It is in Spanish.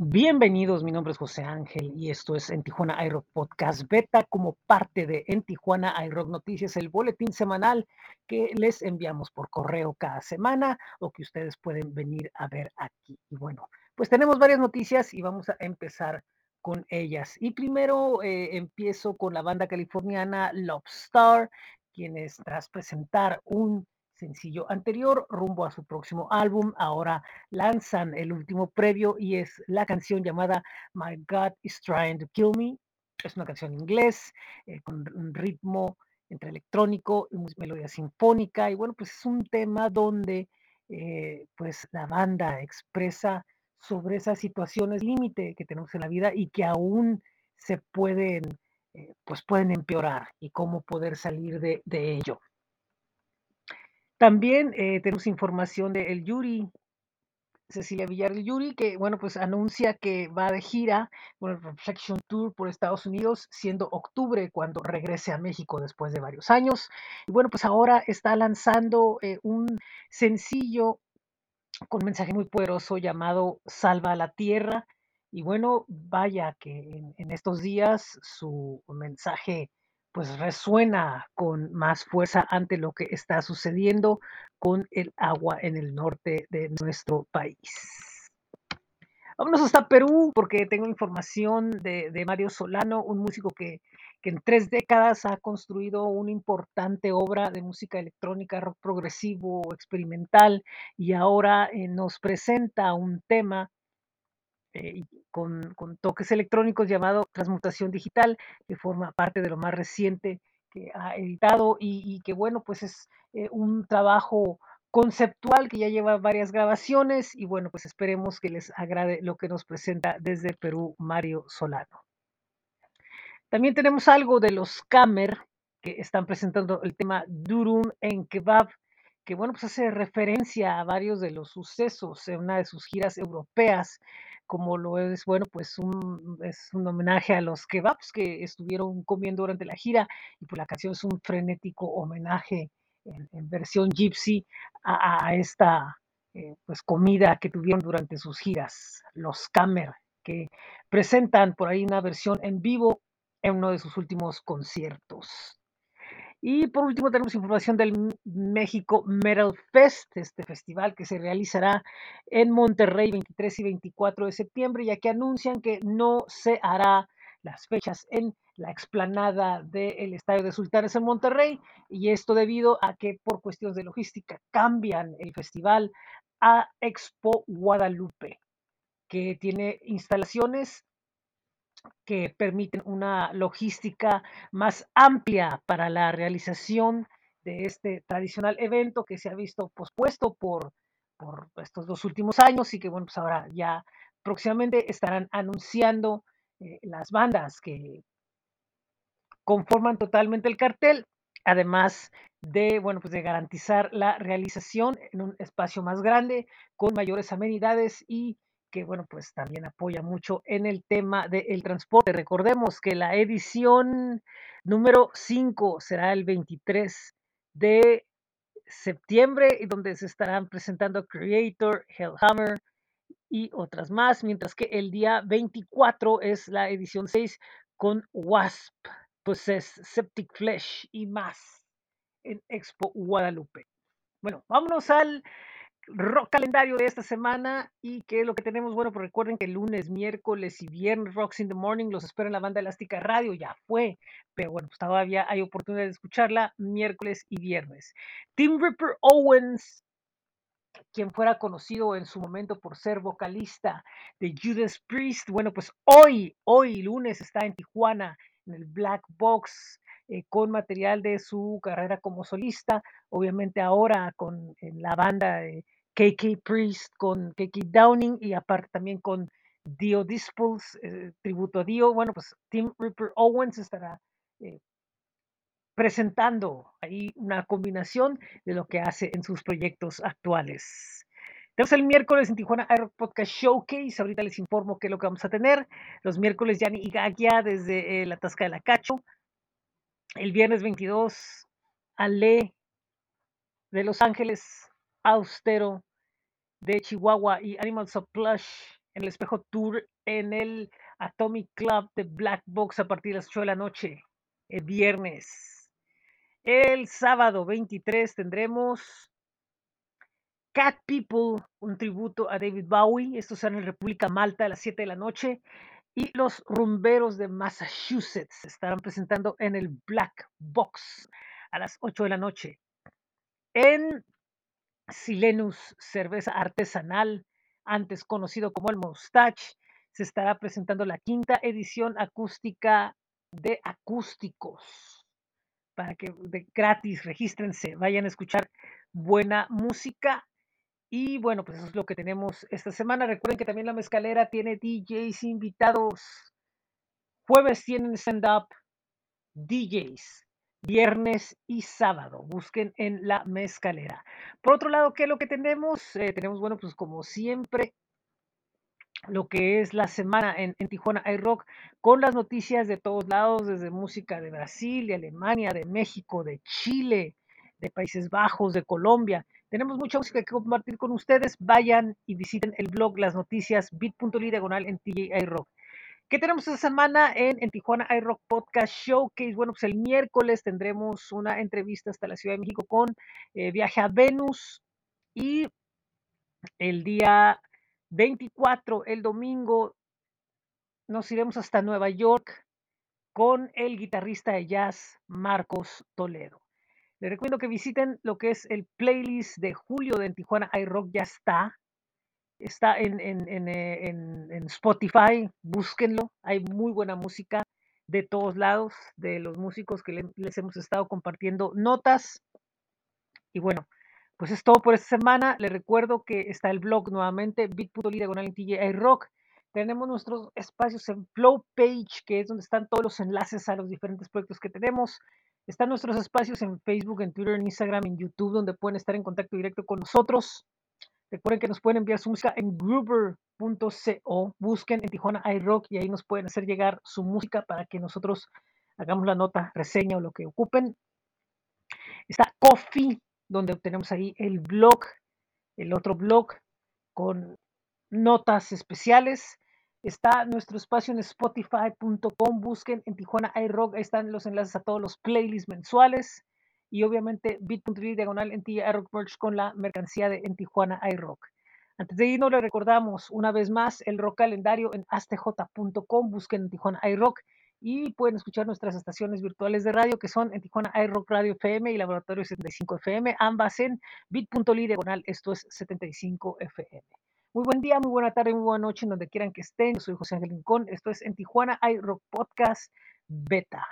Bienvenidos, mi nombre es José Ángel y esto es En Tijuana iRock Podcast Beta como parte de En Tijuana iRock Noticias, el boletín semanal que les enviamos por correo cada semana o que ustedes pueden venir a ver aquí. Y bueno, pues tenemos varias noticias y vamos a empezar con ellas. Y primero eh, empiezo con la banda californiana Lobstar, quienes tras presentar un sencillo anterior rumbo a su próximo álbum. Ahora lanzan el último previo y es la canción llamada My God is Trying to Kill Me. Es una canción en inglés eh, con un ritmo entre electrónico y melodía sinfónica. Y bueno, pues es un tema donde eh, pues la banda expresa sobre esas situaciones límite que tenemos en la vida y que aún se pueden, eh, pues pueden empeorar y cómo poder salir de, de ello. También eh, tenemos información de El Yuri, Cecilia Villar del Yuri, que bueno, pues anuncia que va de gira con el Reflection Tour por Estados Unidos, siendo octubre cuando regrese a México después de varios años. Y bueno, pues ahora está lanzando eh, un sencillo con mensaje muy poderoso llamado Salva a la Tierra. Y bueno, vaya que en estos días su mensaje pues resuena con más fuerza ante lo que está sucediendo con el agua en el norte de nuestro país. Vámonos hasta Perú porque tengo información de, Mario Solano, un músico que, que, en tres décadas ha construido una importante obra de música electrónica, rock progresivo, experimental y ahora eh, nos presenta un tema eh, con, toques electrónicos llamado Transmutación Digital, que forma parte de lo más reciente que ha editado y, que bueno, pues es eh, un trabajo conceptual que ya lleva varias grabaciones y bueno, pues esperemos que les agrade lo que nos presenta desde Perú Mario Solano. También tenemos algo de los Camer que están presentando el tema Durum en Kebab, que bueno, pues hace referencia a varios de los sucesos en una de sus giras europeas, como lo es, bueno, pues un, es un homenaje a los kebabs que estuvieron comiendo durante la gira y pues la canción es un frenético homenaje en, versión gypsy a, esta eh, pues comida que tuvieron durante sus giras, los Camer, que presentan por ahí una versión en vivo en uno de sus últimos conciertos. Y por último tenemos información del México Metal Fest, este festival que se realizará en Monterrey 23 y 24 de septiembre, ya que anuncian que no se hará las fechas en la explanada del Estadio de Sultanes en Monterrey, y esto debido a que por cuestiones de logística cambian el festival a Expo Guadalupe, que tiene instalaciones que permiten una logística más amplia para la realización de este tradicional evento que se ha visto pospuesto por, por estos dos últimos años y que bueno, pues ahora ya próximamente estarán anunciando eh, las bandas que conforman totalmente el cartel, además de, bueno, pues de garantizar la realización en un espacio más grande, con mayores amenidades y que bueno, pues también apoya mucho en el tema del transporte. Recordemos que la edición número 5 será el 23 de septiembre, donde se estarán presentando Creator, Hellhammer y otras más, mientras que el día 24 es la edición 6 con Wasp, pues es Septic Flesh y más en Expo Guadalupe. Bueno, vámonos al rock calendario de esta semana y que lo que tenemos, bueno, pues recuerden que lunes, miércoles y viernes Rocks in the Morning los espera en la banda Elástica Radio, ya fue, pero bueno, pues todavía hay oportunidad de escucharla miércoles y viernes. Tim Ripper Owens, quien fuera conocido en su momento por ser vocalista de Judas Priest, bueno, pues hoy, hoy lunes está en Tijuana, en el Black Box, eh, con material de su carrera como solista, obviamente ahora con la banda de KK Priest, con KK Downing y aparte también con Dio Disples, eh, tributo a Dio. Bueno, pues Tim Ripper Owens estará eh, presentando ahí una combinación de lo que hace en sus proyectos actuales. Tenemos el miércoles en Tijuana Air Podcast Showcase. Ahorita les informo qué es lo que vamos a tener. Los miércoles Yanni y Gagia desde eh, la Tasca de la Cacho. El viernes 22, Ale de Los Ángeles, Austero de Chihuahua y Animals of Plush en el Espejo Tour en el Atomic Club de Black Box a partir de las 8 de la noche, el viernes. El sábado 23 tendremos Cat People, un tributo a David Bowie. Esto será en República Malta a las 7 de la noche. Y los rumberos de Massachusetts estarán presentando en el Black Box a las 8 de la noche. En Silenus, cerveza artesanal, antes conocido como el Moustache, se estará presentando la quinta edición acústica de acústicos. Para que de gratis regístrense, vayan a escuchar buena música. Y bueno, pues eso es lo que tenemos esta semana. Recuerden que también la mezcalera tiene DJs invitados. Jueves tienen stand-up DJs viernes y sábado. Busquen en la mezcalera. Por otro lado, ¿qué es lo que tenemos? Eh, tenemos, bueno, pues como siempre, lo que es la semana en, Tijuana iRock con las noticias de todos lados, desde música de Brasil, de Alemania, de México, de Chile, de Países Bajos, de Colombia. Tenemos mucha música que compartir con ustedes. Vayan y visiten el blog Las Noticias bit.ly diagonal en TJ iRock. ¿Qué tenemos esta semana en, en Tijuana iRock Podcast Showcase? Bueno, pues el miércoles tendremos una entrevista hasta la Ciudad de México con eh, Viaje a Venus y el día 24, el domingo, nos iremos hasta Nueva York con el guitarrista de jazz Marcos Toledo. Les recuerdo que visiten lo que es el playlist de julio de en Tijuana iRock, ya está. Está en, en, eh, en, en Spotify, búsquenlo. Hay muy buena música de todos lados, de los músicos que le- les hemos estado compartiendo notas. Y bueno, pues es todo por esta semana. Les recuerdo que está el blog nuevamente, bit.ly diagonal Rock. Tenemos nuestros espacios en Flow Page, que es donde están todos los enlaces a los diferentes proyectos que tenemos. Están nuestros espacios en Facebook, en Twitter, en Instagram, en YouTube, donde pueden estar en contacto directo con nosotros. Recuerden que nos pueden enviar su música en gruber.co. Busquen en Tijuana iRock y ahí nos pueden hacer llegar su música para que nosotros hagamos la nota, reseña o lo que ocupen. Está Coffee, donde tenemos ahí el blog, el otro blog con notas especiales. Está nuestro espacio en spotify.com. Busquen en Tijuana iRock. Ahí están los enlaces a todos los playlists mensuales. Y obviamente bit.ly diagonal en iRock Merch con la mercancía de en Tijuana iRock. Antes de irnos, le recordamos una vez más el rock calendario en astj.com. Busquen en Tijuana iRock y pueden escuchar nuestras estaciones virtuales de radio que son en Tijuana iRock Radio FM y Laboratorio 75 FM, ambas en bit.ly diagonal, esto es 75 FM. Muy buen día, muy buena tarde, muy buena noche, en donde quieran que estén. Yo soy José Ángel Rincón. Esto es en Tijuana iRock Podcast Beta.